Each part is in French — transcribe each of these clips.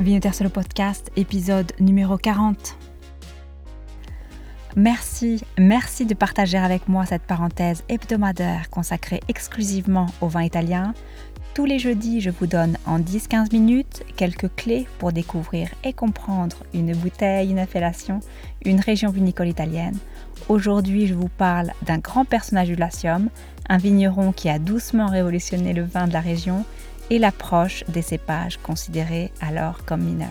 Vinoter sur le podcast, épisode numéro 40. Merci, merci de partager avec moi cette parenthèse hebdomadaire consacrée exclusivement au vin italien. Tous les jeudis, je vous donne en 10-15 minutes quelques clés pour découvrir et comprendre une bouteille, une appellation, une région vinicole italienne. Aujourd'hui, je vous parle d'un grand personnage du Latium, un vigneron qui a doucement révolutionné le vin de la région et l'approche des cépages considérés alors comme mineurs.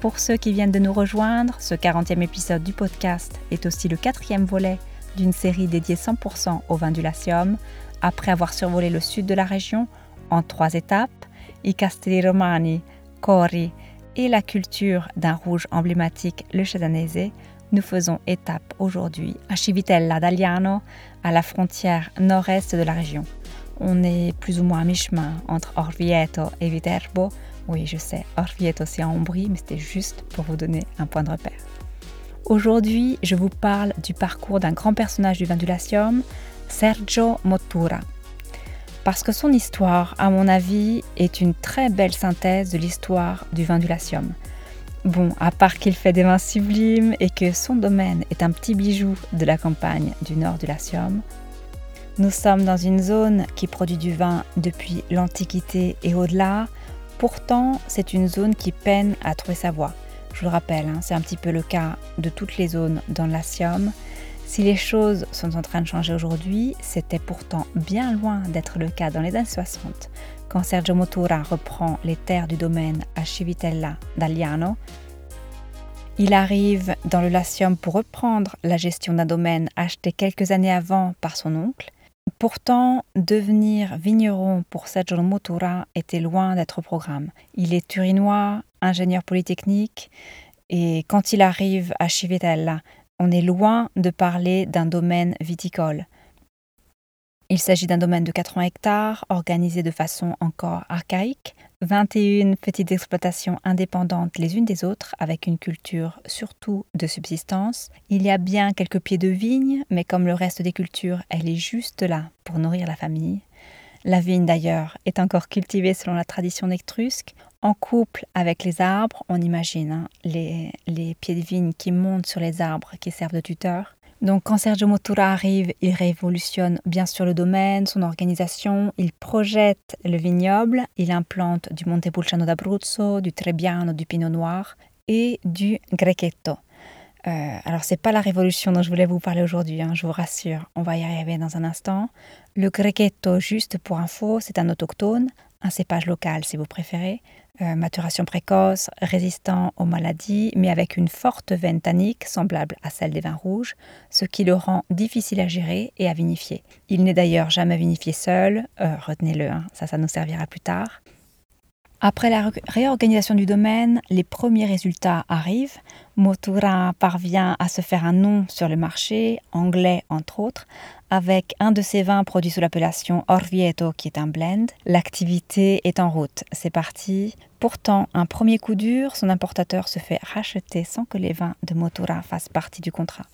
Pour ceux qui viennent de nous rejoindre, ce 40e épisode du podcast est aussi le quatrième volet d'une série dédiée 100% au vin du Latium, après avoir survolé le sud de la région en trois étapes, i Castelli Romani, Cori et la culture d'un rouge emblématique, le Chassanese, nous faisons étape aujourd'hui à Civitella d'Aliano, à la frontière nord-est de la région. On est plus ou moins à mi-chemin entre Orvieto et Viterbo. Oui, je sais, Orvieto c'est en Ombrie, mais c'était juste pour vous donner un point de repère. Aujourd'hui, je vous parle du parcours d'un grand personnage du vin du Latium, Sergio Mottura. Parce que son histoire, à mon avis, est une très belle synthèse de l'histoire du vin du Latium. Bon, à part qu'il fait des vins sublimes et que son domaine est un petit bijou de la campagne du nord du Latium, nous sommes dans une zone qui produit du vin depuis l'Antiquité et au-delà. Pourtant, c'est une zone qui peine à trouver sa voie. Je vous le rappelle, hein, c'est un petit peu le cas de toutes les zones dans le Latium. Si les choses sont en train de changer aujourd'hui, c'était pourtant bien loin d'être le cas dans les années 60, quand Sergio Motura reprend les terres du domaine à Civitella d'Aliano. Il arrive dans le Latium pour reprendre la gestion d'un domaine acheté quelques années avant par son oncle Pourtant, devenir vigneron pour Sergio Motura était loin d'être au programme. Il est turinois, ingénieur polytechnique, et quand il arrive à Civitella, on est loin de parler d'un domaine viticole. Il s'agit d'un domaine de 80 hectares, organisé de façon encore archaïque, 21 petites exploitations indépendantes les unes des autres, avec une culture surtout de subsistance. Il y a bien quelques pieds de vigne, mais comme le reste des cultures, elle est juste là pour nourrir la famille. La vigne d'ailleurs est encore cultivée selon la tradition étrusque, en couple avec les arbres, on imagine hein, les, les pieds de vigne qui montent sur les arbres qui servent de tuteurs. Donc quand Sergio Motura arrive, il révolutionne bien sûr le domaine, son organisation, il projette le vignoble, il implante du Montepulciano d'Abruzzo, du Trebbiano, du Pinot Noir et du Grechetto. Euh, alors c'est pas la révolution dont je voulais vous parler aujourd'hui, hein, je vous rassure, on va y arriver dans un instant. Le Grechetto, juste pour info, c'est un autochtone, un cépage local si vous préférez, euh, maturation précoce, résistant aux maladies, mais avec une forte veine tannique semblable à celle des vins rouges, ce qui le rend difficile à gérer et à vinifier. Il n'est d'ailleurs jamais vinifié seul, euh, retenez-le, hein, ça, ça nous servira plus tard. Après la réorganisation du domaine, les premiers résultats arrivent. Motura parvient à se faire un nom sur le marché, anglais entre autres, avec un de ses vins produits sous l'appellation Orvieto qui est un blend. L'activité est en route, c'est parti. Pourtant, un premier coup dur, son importateur se fait racheter sans que les vins de Motura fassent partie du contrat.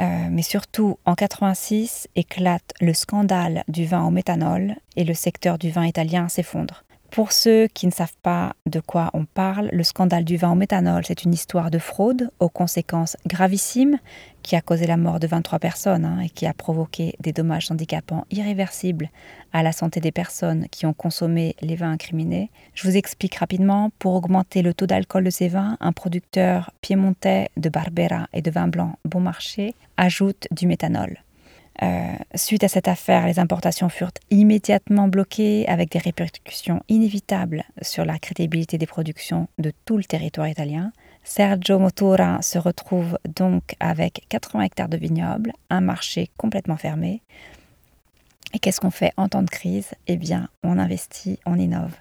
Euh, mais surtout, en 86 éclate le scandale du vin au méthanol et le secteur du vin italien s'effondre. Pour ceux qui ne savent pas de quoi on parle, le scandale du vin au méthanol, c'est une histoire de fraude aux conséquences gravissimes qui a causé la mort de 23 personnes hein, et qui a provoqué des dommages handicapants irréversibles à la santé des personnes qui ont consommé les vins incriminés. Je vous explique rapidement. Pour augmenter le taux d'alcool de ces vins, un producteur piémontais de Barbera et de vin blanc bon marché ajoute du méthanol. Euh, suite à cette affaire, les importations furent immédiatement bloquées avec des répercussions inévitables sur la crédibilité des productions de tout le territoire italien. Sergio Motura se retrouve donc avec 80 hectares de vignobles, un marché complètement fermé, et qu'est-ce qu'on fait en temps de crise? Eh bien, on investit, on innove.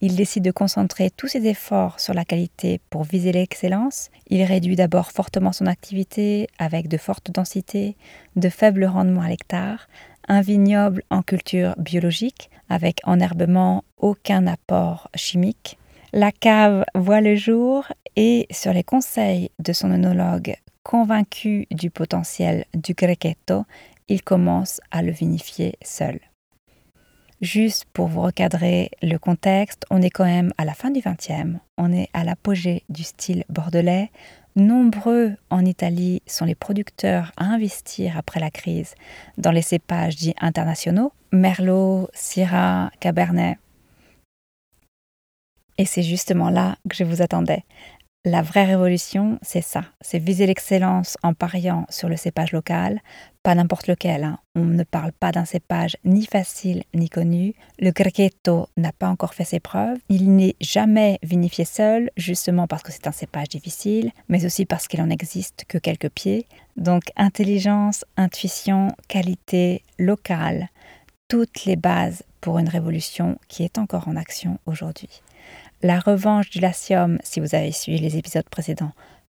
Il décide de concentrer tous ses efforts sur la qualité pour viser l'excellence. Il réduit d'abord fortement son activité avec de fortes densités, de faibles rendements à l'hectare, un vignoble en culture biologique avec enherbement, aucun apport chimique. La cave voit le jour et sur les conseils de son œnologue convaincu du potentiel du Grechetto, il commence à le vinifier seul. Juste pour vous recadrer le contexte, on est quand même à la fin du XXe, on est à l'apogée du style bordelais. Nombreux en Italie sont les producteurs à investir après la crise dans les cépages dits internationaux, Merlot, Syrah, Cabernet. Et c'est justement là que je vous attendais. La vraie révolution, c'est ça, c'est viser l'excellence en pariant sur le cépage local, pas n'importe lequel. Hein. On ne parle pas d'un cépage ni facile ni connu. Le Grechetto n'a pas encore fait ses preuves. Il n'est jamais vinifié seul, justement parce que c'est un cépage difficile, mais aussi parce qu'il en existe que quelques pieds. Donc intelligence, intuition, qualité, locale, toutes les bases pour une révolution qui est encore en action aujourd'hui. La revanche du Latium, si vous avez suivi les épisodes précédents,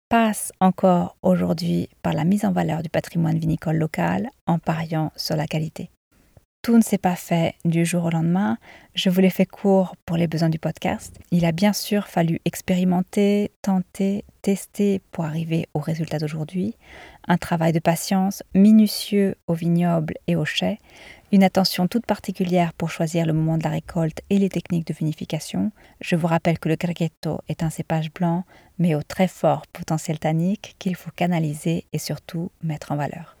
passe encore aujourd'hui par la mise en valeur du patrimoine vinicole local en pariant sur la qualité. Tout ne s'est pas fait du jour au lendemain. Je vous l'ai fait court pour les besoins du podcast. Il a bien sûr fallu expérimenter, tenter, tester pour arriver au résultat d'aujourd'hui. Un travail de patience minutieux au vignoble et au chai, une attention toute particulière pour choisir le moment de la récolte et les techniques de vinification. Je vous rappelle que le Grechetto est un cépage blanc, mais au très fort potentiel tannique qu'il faut canaliser et surtout mettre en valeur.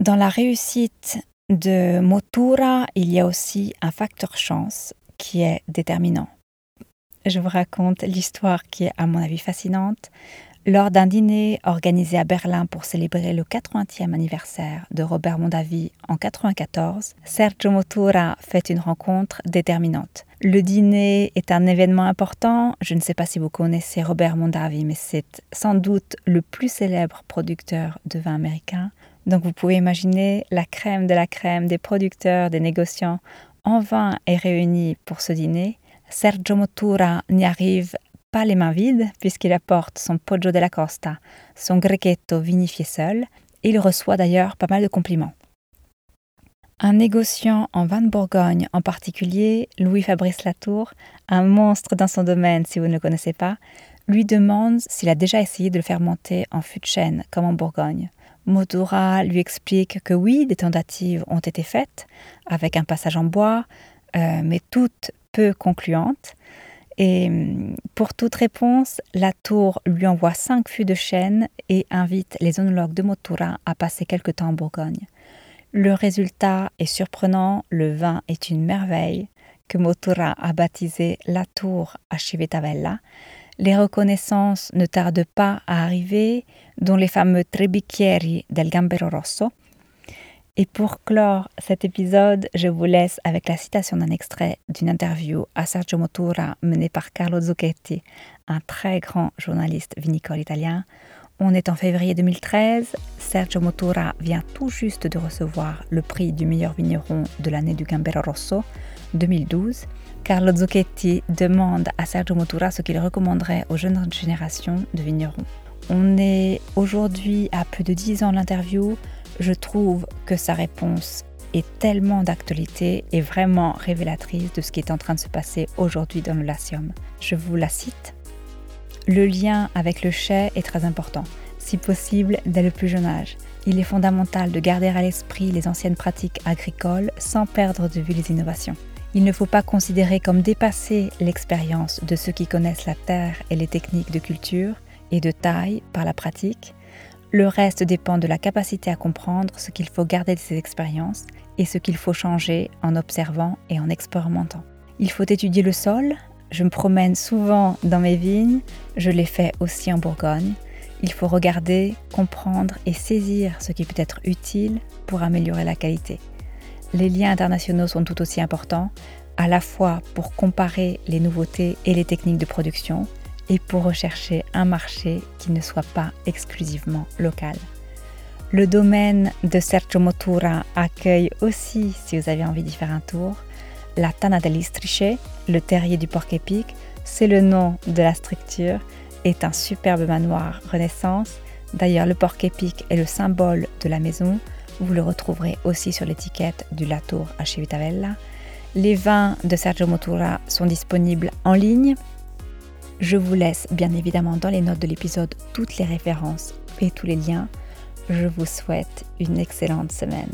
Dans la réussite de Motura, il y a aussi un facteur chance qui est déterminant. Je vous raconte l'histoire qui est à mon avis fascinante. Lors d'un dîner organisé à Berlin pour célébrer le 80e anniversaire de Robert Mondavi en 1994, Sergio Motura fait une rencontre déterminante. Le dîner est un événement important. Je ne sais pas si vous connaissez Robert Mondavi, mais c'est sans doute le plus célèbre producteur de vin américain. Donc vous pouvez imaginer la crème de la crème des producteurs, des négociants en vin est réunie pour ce dîner. Sergio Motura n'y arrive pas les mains vides, puisqu'il apporte son Poggio della Costa, son Grechetto vinifié seul. Il reçoit d'ailleurs pas mal de compliments. Un négociant en vin de Bourgogne, en particulier Louis Fabrice Latour, un monstre dans son domaine si vous ne le connaissez pas, lui demande s'il a déjà essayé de le faire monter en fût de chêne, comme en Bourgogne. Motura lui explique que oui, des tentatives ont été faites, avec un passage en bois, euh, mais toutes peu concluantes. Et hum, pour toute réponse, la tour lui envoie cinq fûts de chêne et invite les onologues de Motura à passer quelque temps en Bourgogne. Le résultat est surprenant, le vin est une merveille que Motura a baptisé la tour à Civitavella. Les reconnaissances ne tardent pas à arriver, dont les fameux Trebicchieri del Gambero Rosso, et pour clore cet épisode, je vous laisse avec la citation d'un extrait d'une interview à Sergio Motura menée par Carlo Zucchetti, un très grand journaliste vinicole italien. On est en février 2013, Sergio Motura vient tout juste de recevoir le prix du meilleur vigneron de l'année du Gambero Rosso 2012. Carlo Zucchetti demande à Sergio Motura ce qu'il recommanderait aux jeunes générations de vignerons. On est aujourd'hui à plus de 10 ans de l'interview je trouve que sa réponse est tellement d'actualité et vraiment révélatrice de ce qui est en train de se passer aujourd'hui dans le Latium. Je vous la cite. Le lien avec le chai est très important, si possible dès le plus jeune âge. Il est fondamental de garder à l'esprit les anciennes pratiques agricoles sans perdre de vue les innovations. Il ne faut pas considérer comme dépassée l'expérience de ceux qui connaissent la terre et les techniques de culture et de taille par la pratique, le reste dépend de la capacité à comprendre ce qu'il faut garder de ces expériences et ce qu'il faut changer en observant et en expérimentant. Il faut étudier le sol. Je me promène souvent dans mes vignes, je l'ai fait aussi en Bourgogne. Il faut regarder, comprendre et saisir ce qui peut être utile pour améliorer la qualité. Les liens internationaux sont tout aussi importants, à la fois pour comparer les nouveautés et les techniques de production, et pour rechercher un marché qui ne soit pas exclusivement local. Le domaine de Sergio Motura accueille aussi, si vous avez envie d'y faire un tour, la Tana dell'Istrice, le terrier du porc-épic, c'est le nom de la structure, est un superbe manoir Renaissance. D'ailleurs, le porc-épic est le symbole de la maison. Vous le retrouverez aussi sur l'étiquette du Latour à Civitavella. Les vins de Sergio Motura sont disponibles en ligne je vous laisse bien évidemment dans les notes de l'épisode toutes les références et tous les liens. Je vous souhaite une excellente semaine.